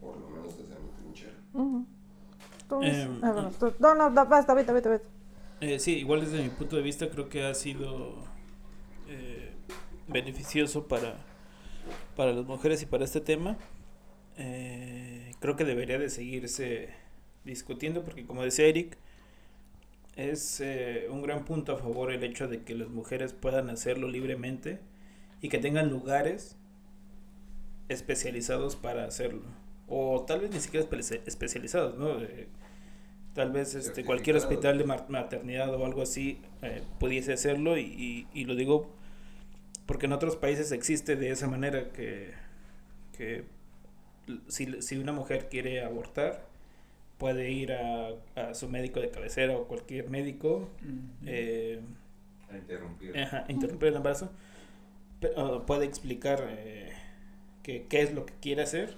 B: por lo menos desde mi trinchera.
E: Ujú. ¿Cómo es?
C: Em,
E: Ah, tú- no, no, no, basta, vete, vete, vete.
C: Eh, sí, igual desde mi punto de vista creo que ha sido eh, beneficioso para, para las mujeres y para este tema. Eh, creo que debería de seguirse discutiendo porque como decía Eric, es eh, un gran punto a favor el hecho de que las mujeres puedan hacerlo libremente y que tengan lugares especializados para hacerlo. O tal vez ni siquiera espe- especializados, ¿no? Eh, tal vez este, cualquier hospital de maternidad o algo así eh, pudiese hacerlo y, y- y lo digo porque en otros países existe de esa manera que, que si, si una mujer quiere abortar puede ir a, a su médico de cabecera o cualquier médico eh,
G: A interrumpir.
C: Ajá, interrumpir el embarazo. Puede explicar eh, que- qué es lo que quiere hacer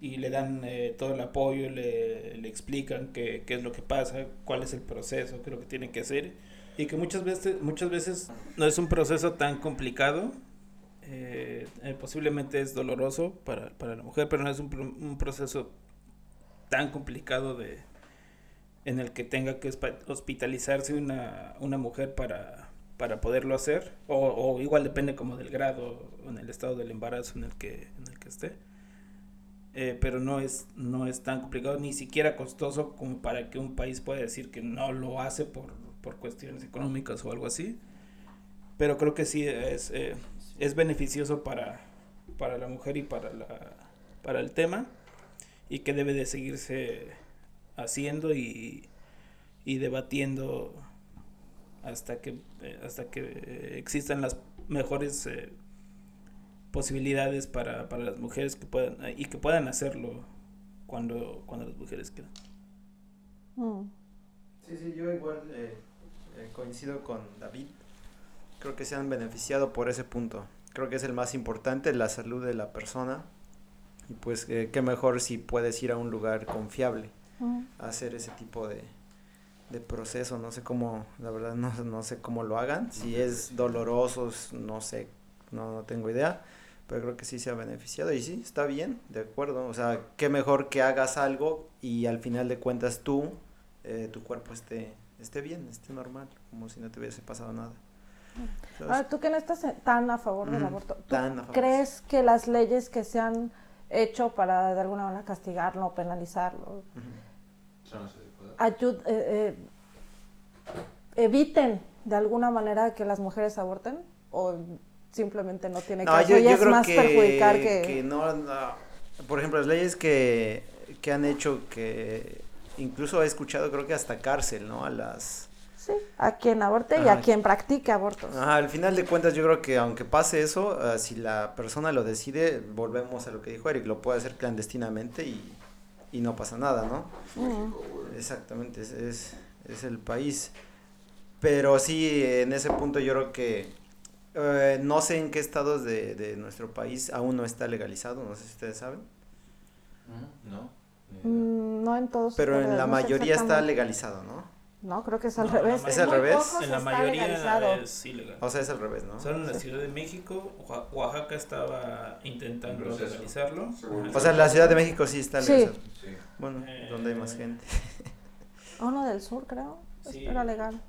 C: y le dan eh, todo el apoyo, le, le explican qué, qué es lo que pasa, cuál es el proceso, qué es lo que tiene que hacer y que muchas veces, muchas veces no es un proceso tan complicado. Eh, eh, posiblemente es doloroso para, para la mujer, pero no es un, un proceso tan complicado de en el que tenga que hospitalizarse una, una mujer para, para poderlo hacer o, o igual depende como del grado o en el estado del embarazo en el que en el que esté. Eh, pero no es no es tan complicado ni siquiera costoso como para que un país pueda decir que no lo hace por, por cuestiones económicas o algo así. Pero creo que sí es eh, es beneficioso para para la mujer y para la para el tema y que debe de seguirse haciendo y, y debatiendo hasta que eh, hasta que eh, existan las mejores eh, posibilidades para, para las mujeres que puedan y que puedan hacerlo cuando cuando las mujeres quieran.
E: Mm.
F: Sí, sí, yo igual eh, eh, coincido con David. Creo que se han beneficiado por ese punto. Creo que es el más importante, la salud de la persona. Y pues eh, qué mejor si puedes ir a un lugar confiable
E: Mm.
F: a hacer ese tipo de, de proceso. No sé cómo, la verdad no, no sé cómo lo hagan. Si es doloroso, no sé, no, no tengo idea. Pero creo que sí se ha beneficiado. Y sí, está bien, de acuerdo. O sea, qué mejor que hagas algo y al final de cuentas tú, eh, tu cuerpo esté, esté bien, esté normal, como si no te hubiese pasado nada. ¿Sabes?
E: Ahora, tú que no estás tan a favor del
F: Ujú,
E: aborto, ¿tú
F: tan a favor.
E: crees que las leyes que se han hecho para de alguna manera castigarlo o penalizarlo ayud- eh, eh, eviten de alguna manera que las mujeres aborten o simplemente no tiene
F: No,
E: caso
F: yo,
E: y
F: yo
E: es
F: creo
E: más
F: que,
E: perjudicar que,
F: que no, no. Por ejemplo, las leyes que, que han hecho que incluso he escuchado creo que hasta cárcel, ¿no? A las...
E: Sí, a quien aborte y a quien practique abortos.
F: Ajá, al final de cuentas yo creo que aunque pase eso, ah, si la persona lo decide, volvemos a lo que dijo Eric, lo puede hacer clandestinamente y, y no pasa nada, ¿no?
E: Mm.
F: Exactamente, es, es, es el país. Pero sí, en ese punto yo creo que eh, no sé en qué estados de, de nuestro país aún no está legalizado, no sé si ustedes saben,
G: No.
E: Mm, no en todos.
F: pero en la
E: no
F: mayoría está legalizado, ¿no?
E: No, creo que es al
C: No,
E: revés.
F: ¿Es al revés?
C: En la mayoría
E: legalizado.
C: es ilegal.
F: O sea, es al revés, ¿no?
C: Solo en la Ciudad de México, Oaxa- Oaxaca estaba intentando
G: Proceso.
C: legalizarlo.
F: O sea, en la Ciudad de México sí está
E: Sí.
F: legalizado.
G: Sí.
F: Bueno,
C: Eh,
F: donde hay más gente.
E: Uno del sur, creo.
C: Sí.
E: Era legal.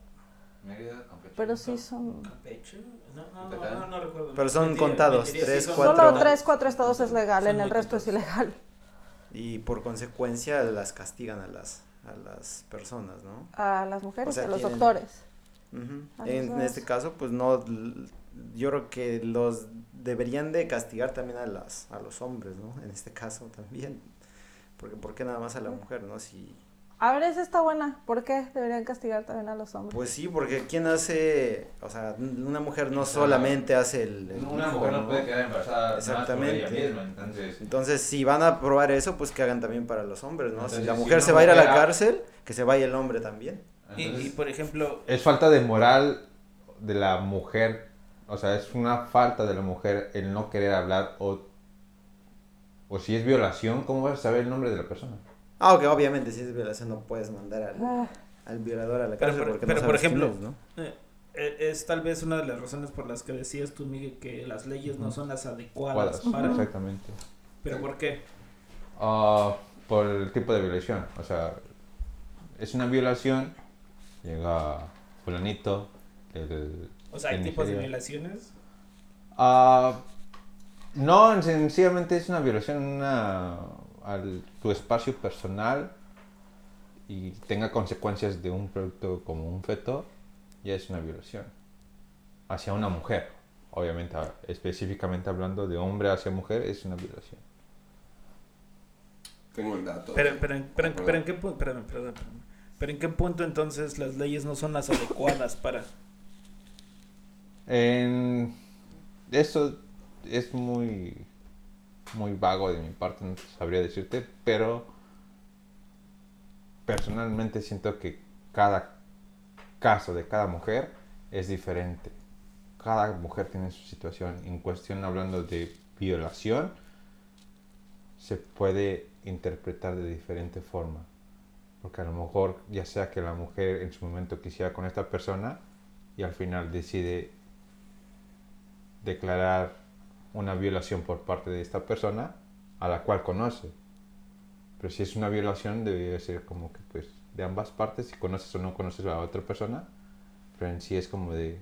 G: Mérida, Campeche.
E: Pero sí son.
C: Campeche, no, no, no,
G: Yucatán.
C: no, no recuerdo.
F: Pero son contados, tres,
C: sí son
F: cuatro.
E: Solo tres, cuatro estados es legal, en el resto es ilegal.
F: Y por consecuencia las castigan a las, a las personas, ¿no?
E: A las mujeres
F: O sea,
E: a los
F: tienen-
E: doctores. A
F: En,
E: dos.
F: este caso, pues no, yo creo que los deberían de castigar también a las, a los hombres, ¿no? En este caso también, porque ¿por qué nada más a la mujer, no? Si,
E: A ver, esa está buena. ¿Por qué deberían castigar también a los hombres?
F: pues sí, porque quién hace, o sea, una mujer no solamente hace el, el
G: Una
F: hijo,
G: mujer no
F: ¿no?
G: puede quedar embarazada
F: Exactamente.
G: nada más por ella misma, entonces
F: Entonces, si van a probar eso, pues que hagan también para los hombres, ¿no? si la mujer se va a ir a la cárcel, que se vaya el hombre también.
C: Y,
G: entonces,
C: y, por ejemplo,
G: es falta de moral de la mujer, o sea, es una falta de la mujer el no querer hablar o o si es violación, ¿cómo vas a saber el nombre de la persona?
F: Ah, ok, obviamente si es violación no puedes mandar al,
E: Ah,
F: al violador a la
C: Pero
F: cárcel
C: por-
F: porque
C: pero
F: no
C: por
F: sabes quién
C: ejemplo,
F: es, ¿no?
C: eh, eh, es tal vez una de las razones por las que decías tú, Miguel, que las leyes no son las adecuadas
G: Cuadras,
C: para...
G: exactamente.
C: ¿Pero por qué?
G: Ah, por el tipo de violación, o sea, es una violación, llega fulanito, el,
C: O sea, hay tipos de violaciones.
G: Ah, no, sencillamente es una violación una, al tu espacio personal y tenga consecuencias de un producto como un feto, ya es una violación hacia una mujer. Obviamente, específicamente hablando de hombre hacia mujer, es una violación.
B: Tengo el dato.
C: Pero, pero, en- pero, pero en qué punto, perdón, perdón, perdón. pero en qué punto entonces las leyes no son las adecuadas para...
G: En- eso es muy muy vago de mi parte, no sabría decirte, pero personalmente siento que cada caso de cada mujer es diferente. Cada mujer tiene su situación. En cuestión, hablando de violación, se puede interpretar de diferente forma. Porque a lo mejor, ya sea que la mujer en su momento quisiera con esta persona y al final decide declarar una violación por parte de esta persona a la cual conoce. Pero si es una violación debe ser como que pues de ambas partes, si conoces o no conoces a la otra persona, pero en sí es como de...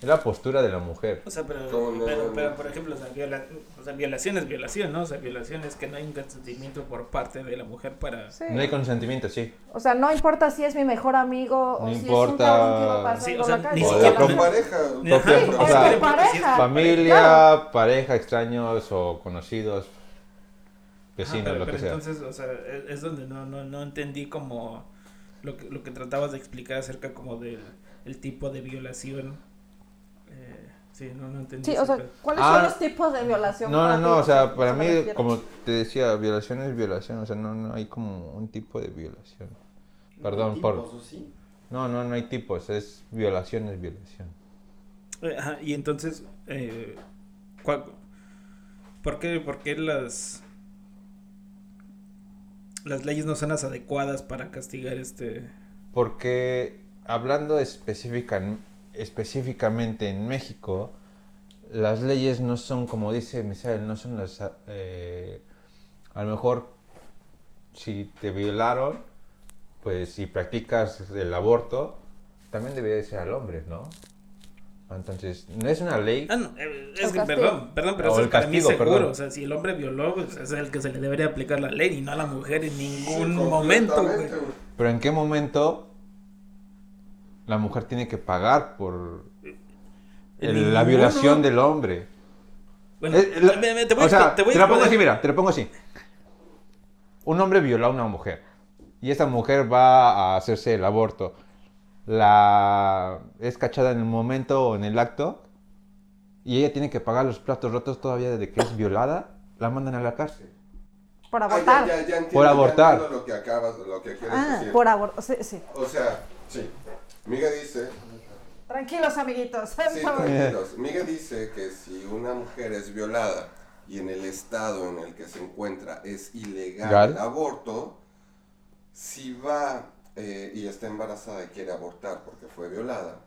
G: Es la postura de la mujer.
C: O sea, pero,
B: ¿Cómo no?
C: pero, pero, por ejemplo, o sea, viola- o sea, violación es violación, ¿no? O sea, violación es que no hay un consentimiento por parte de la mujer para...
E: sí.
G: No hay consentimiento, sí.
E: O sea, no importa si es mi mejor amigo o
G: No
E: si es un
G: importa-
E: cabrón que iba pasando
C: Sí, o sea,
E: la calle.
C: ni
G: O
C: siquiera-
G: la
B: Tu pareja.
C: Importa
E: pareja.
G: Familia, pareja, extraños o conocidos, vecinos,
C: pero,
G: lo que
C: pero
G: sea.
C: entonces, o sea, es, es donde no, no, no entendí como lo que, lo que tratabas de explicar acerca como del el tipo de violación. Sí, no, no entendí.
E: Sí, o sea,
C: pedo.
E: ¿cuáles
G: Ah,
E: son los tipos de violación?
G: No,
E: para
G: no,
E: ti?
G: no, o sea,
E: ¿A
G: para mí, como te decía, violación es violación, o sea, no, no hay como un tipo de violación. Perdón por...
F: ¿Tipos o sí?
G: No, no, no hay tipos, es violación, es violación.
C: Eh, ajá, y entonces, eh, ¿cuál- ¿por, qué, ¿por qué las, las leyes no son las adecuadas para castigar este...
G: Porque hablando específica, específicamente en México, las leyes no son, como dice Misael, no son las... eh, a lo mejor, si te violaron, pues si practicas el aborto, también debería de ser al hombre, ¿no? Entonces, no es una ley...
C: Ah, no, eh, es que, perdón, perdón, pero
G: O
C: eso
G: el
C: es para mí
G: castigo,
C: seguro.
G: perdón.
C: O sea, si el hombre violó, pues es el que se le debería aplicar la ley y no a la mujer en
B: Sí,
C: ningún momento, güey.
B: completamente, güey.
G: Pero ¿en qué momento la mujer tiene que pagar por el- la violación del hombre?
C: Bueno,
G: Eh, la-
C: me- me- te voy
G: o sea,
C: te voy
G: la pongo así, mira, te lo pongo así. Un hombre violó a una mujer. y esa mujer va a hacerse el aborto. La es cachada en el momento o en el acto y ella tiene que pagar los platos rotos todavía desde que es violada, la mandan a la cárcel.
E: Por
B: Ah, ya,
E: abortar.
B: ya, ya entiendo,
G: Por abortar.
B: lo que acabas, lo que quieres
E: Ah,
B: decir.
E: por abortar. Sí, sí.
B: O sea, sí. Miguel dice
E: Tranquilos, amiguitos. <laughs>
B: Sí, tranquilos. Miguel dice que si una mujer es violada y en el estado en el que se encuentra es ilegal
G: Legal.
B: el aborto, si va eh, y está embarazada y quiere abortar porque fue violada,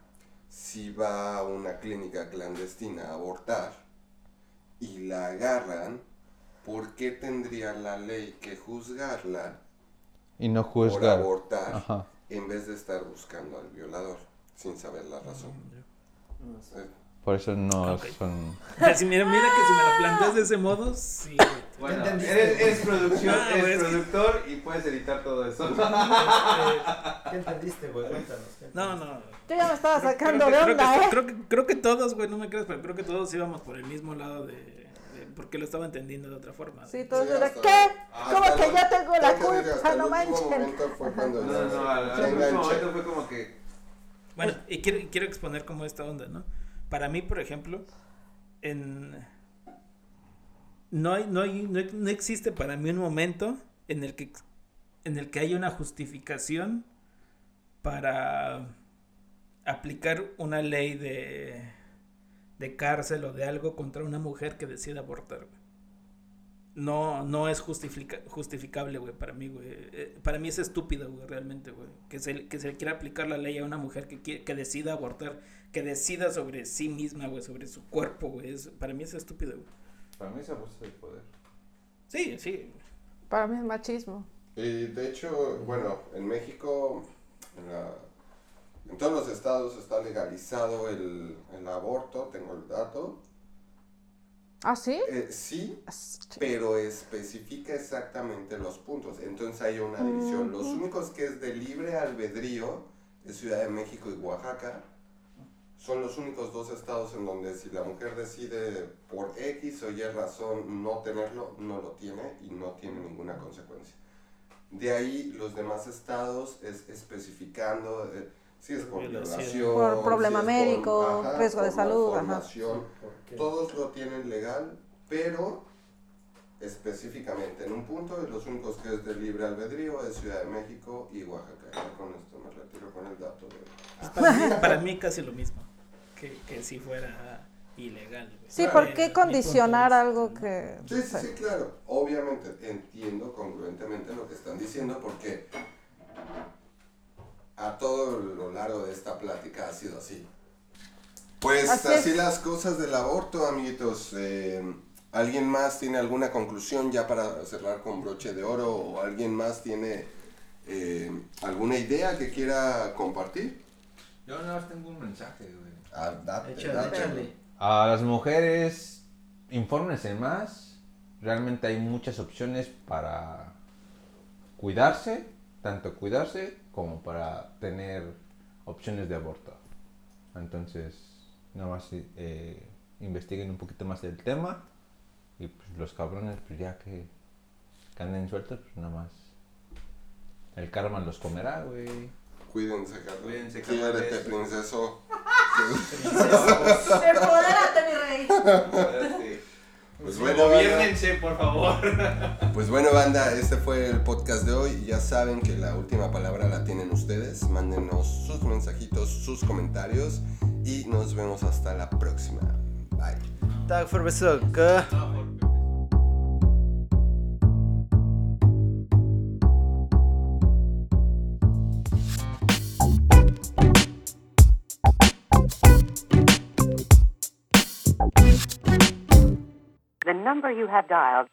B: si va a una clínica clandestina a abortar y la agarran, ¿por qué tendría la ley que juzgarla
G: Y no
B: por
G: juzgar.
B: abortar
G: Ajá.
B: En vez de estar buscando al violador sin saber la razón? Eh,
G: Por eso no son...
C: Si mira, mira que si me lo planteas de ese modo, sí.
F: Bueno, eres- eres
G: producción,
C: Ah, güey, es que-
G: productor y puedes editar todo eso. <laughs>
F: ¿Qué entendiste, güey? Cuéntanos. ¿qué
C: No, no.
E: Yo ya me estaba
C: Creo-
E: sacando
C: creo
E: de
C: que-
E: onda,
C: creo que,
E: ¿eh?
C: creo, que, creo que todos, güey, no me creas, pero creo que todos íbamos por el mismo lado de- porque lo estaba entendiendo de otra forma.
E: Sí, todos
B: Sí, hasta-
E: ¿qué? ¿Cómo que
B: lo-
E: yo tengo la culpa?
B: el
E: No manchen.
B: momento fue cuando
G: No, no, no, al,
B: se
G: al último
B: enganché.
G: momento fue como que...
C: Bueno, y quiero, y quiero exponer como esta onda, ¿no? Para mí, por ejemplo, en... No, hay, no, hay, no, no existe para mí un momento en el que en el que haya una justificación para aplicar una ley de, de cárcel o de algo contra una mujer que decide abortar, güey. No, no es justifica- justificable, güey, para mí, güey. Eh, para mí es estúpido, güey, realmente, güey. Que se, que se le quiera aplicar la ley a una mujer que, quiere- que decida abortar, que decida sobre sí misma, güey, sobre su cuerpo, güey. Es- para mí es estúpido, güey.
G: Para mí es abuso de poder.
C: Sí, sí.
E: Para mí es machismo.
B: Y de hecho, bueno, en México, en, la- en todos los estados está legalizado el, el aborto, tengo el dato.
E: ¿Ah, sí?
B: Eh, sí,
E: Es-
B: pero especifica exactamente los puntos. Entonces hay una división. Los únicos que es de libre albedrío es Ciudad de México y Oaxaca. Son los únicos dos estados en donde si la mujer decide por X o Y razón no tenerlo, no lo tiene y no tiene ninguna consecuencia. De ahí los demás estados es especificando eh, si es por
C: Violación.
E: Por problema
B: si
E: médico, riesgo de salud, ajá.
B: Todos lo tienen legal, pero específicamente en un punto, y los únicos que es de libre albedrío es Ciudad de México y Oaxaca. Ya con esto me retiro con el dato. de-
C: Es para, mí, para mí casi lo mismo. Que, que si fuera ilegal.
E: Sí,
B: Claro.
E: ¿por qué condicionar algo que...
B: Sí, sí, sí, claro. Obviamente entiendo congruentemente lo que están diciendo porque a todo lo largo de esta plática ha sido así. Pues
E: Así
B: así, las cosas del aborto, amiguitos. Eh, ¿Alguien más tiene alguna conclusión ya para cerrar con broche de oro? ¿O alguien más tiene eh, alguna idea que quiera compartir?
G: Yo nada más tengo un mensaje, güey.
B: Ah, date,
F: Échale,
B: date.
F: échale.
G: A las mujeres, infórmense más. Realmente hay muchas opciones para cuidarse, tanto cuidarse como para tener opciones de aborto. Entonces, nada más eh, investiguen un poquito más del tema y pues los cabrones, pues ya que, que anden sueltos, pues nada más. El karma los comerá, güey.
B: Cuídense, Carlos.
G: Cuídense,
B: Quiérete,
G: cabrones.
B: princeso. <laughs>
E: ¡Empodérate, mi rey!
B: Pues bueno.
G: Gobiernense, por favor. <laughs>
B: Pues bueno, banda, este fue el podcast de hoy. Ya saben que la última palabra la tienen ustedes. Mándenos sus mensajitos, sus comentarios y nos vemos hasta la próxima. Bye.
H: Number you have dialed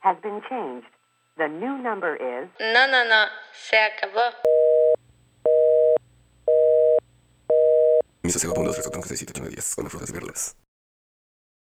H: has been changed. The new number is
D: No, no, no. Se acabó.
B: Misa 0.2, 3, 6, 7, 8, 10, con frutas y verduras.